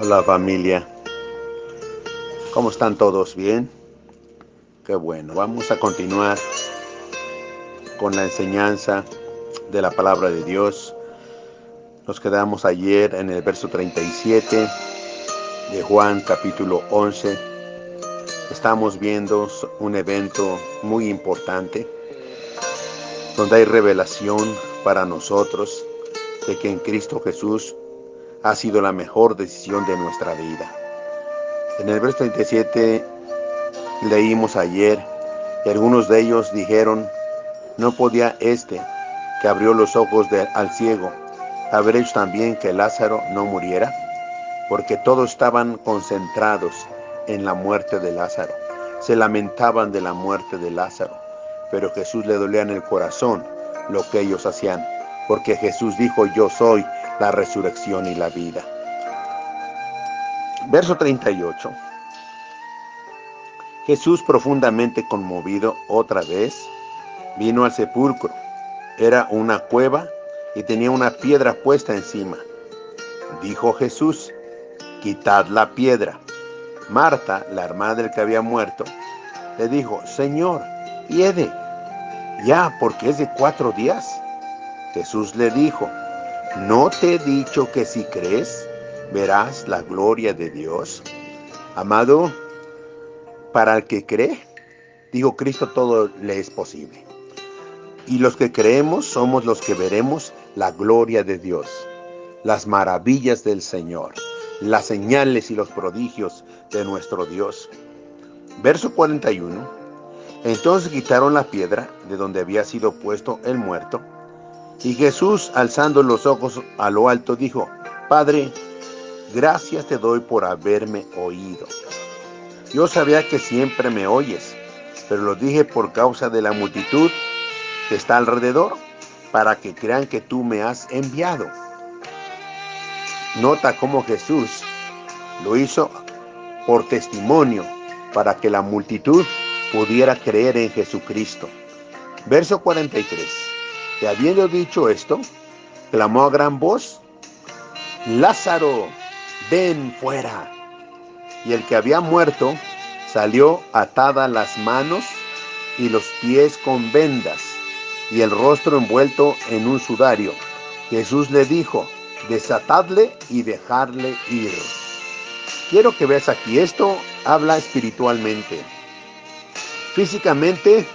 Hola familia, ¿cómo están todos? ¿Bien? Qué bueno, vamos a continuar con la enseñanza de la palabra de Dios. Nos quedamos ayer en el verso 37 de Juan capítulo 11. Estamos viendo un evento muy importante donde hay revelación para nosotros de que en Cristo Jesús ha sido la mejor decisión de nuestra vida. En el verso 37 leímos ayer que algunos de ellos dijeron, no podía este que abrió los ojos al ciego haber hecho también que Lázaro no muriera, porque todos estaban concentrados en la muerte de Lázaro, se lamentaban de la muerte de Lázaro, pero Jesús le dolía en el corazón lo que ellos hacían, porque Jesús dijo, yo soy la resurrección y la vida. Verso 38. Jesús profundamente conmovido otra vez vino al sepulcro. Era una cueva y tenía una piedra puesta encima. Dijo Jesús, quitad la piedra. Marta, la hermana del que había muerto, le dijo, Señor, piede, ya, porque es de cuatro días. Jesús le dijo, ¿No te he dicho que si crees, verás la gloria de Dios? Amado, para el que cree, dijo Cristo, todo le es posible. Y los que creemos somos los que veremos la gloria de Dios, las maravillas del Señor, las señales y los prodigios de nuestro Dios. Verso 41. Entonces quitaron la piedra de donde había sido puesto el muerto y Jesús, alzando los ojos a lo alto, dijo, Padre, gracias te doy por haberme oído. Yo sabía que siempre me oyes, pero lo dije por causa de la multitud que está alrededor, para que crean que tú me has enviado. Nota cómo Jesús lo hizo por testimonio, para que la multitud pudiera creer en Jesucristo. Verso 43. Habiendo dicho esto, clamó a gran voz, Lázaro, ven fuera. Y el que había muerto salió atada las manos y los pies con vendas y el rostro envuelto en un sudario. Jesús le dijo, desatadle y dejarle ir. Quiero que veas aquí, esto habla espiritualmente. Físicamente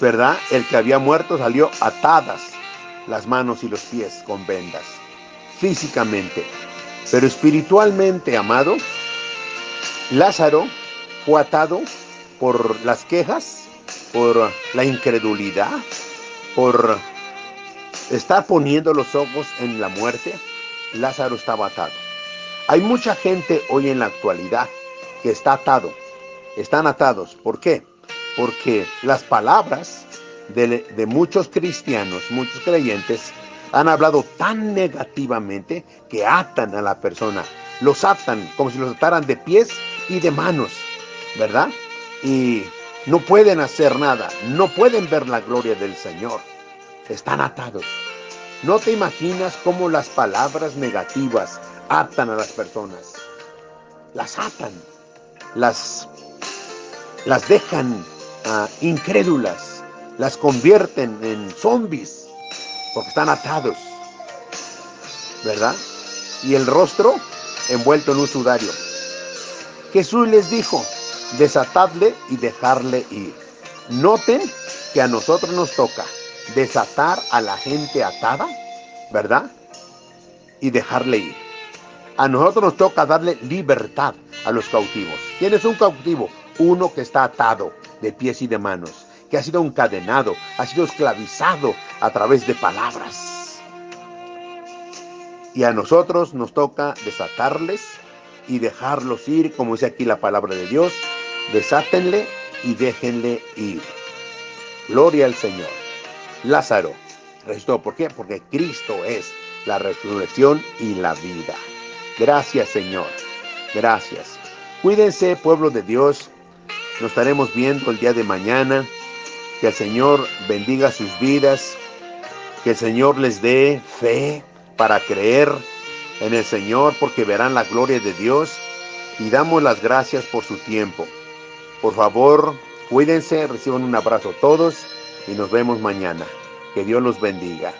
verdad, el que había muerto salió atadas las manos y los pies con vendas, físicamente. Pero espiritualmente, amado, Lázaro fue atado por las quejas, por la incredulidad, por estar poniendo los ojos en la muerte. Lázaro estaba atado. Hay mucha gente hoy en la actualidad que está atado. Están atados. ¿Por qué? Porque las palabras de, muchos cristianos, muchos creyentes, han hablado tan negativamente que atan a la persona, los atan como si los ataran de pies y de manos, ¿verdad? Y no pueden hacer nada, no pueden ver la gloria del Señor, están atados. No te imaginas cómo las palabras negativas atan a las personas, las atan, las, las dejan incrédulas, las convierten en zombies, porque están atados, ¿verdad? Y el rostro envuelto en un sudario. Jesús les dijo, desatadle y dejarle ir. Noten que a nosotros nos toca desatar a la gente atada, ¿verdad? Y dejarle ir. A nosotros nos toca darle libertad a los cautivos. ¿Quién es un cautivo? Uno que está atado, de pies y de manos, que ha sido encadenado, ha sido esclavizado a través de palabras. Y a nosotros nos toca desatarles y dejarlos ir, como dice aquí la palabra de Dios, desátenle y déjenle ir. Gloria al Señor. Lázaro resucitó. ¿Por qué? Porque Cristo es la resurrección y la vida. Gracias Señor. Gracias. Cuídense, pueblo de Dios. Nos estaremos viendo el día de mañana. Que el Señor bendiga sus vidas. Que el Señor les dé fe para creer en el Señor porque verán la gloria de Dios y damos las gracias por su tiempo. Por favor, cuídense, reciban un abrazo todos y nos vemos mañana. Que Dios los bendiga.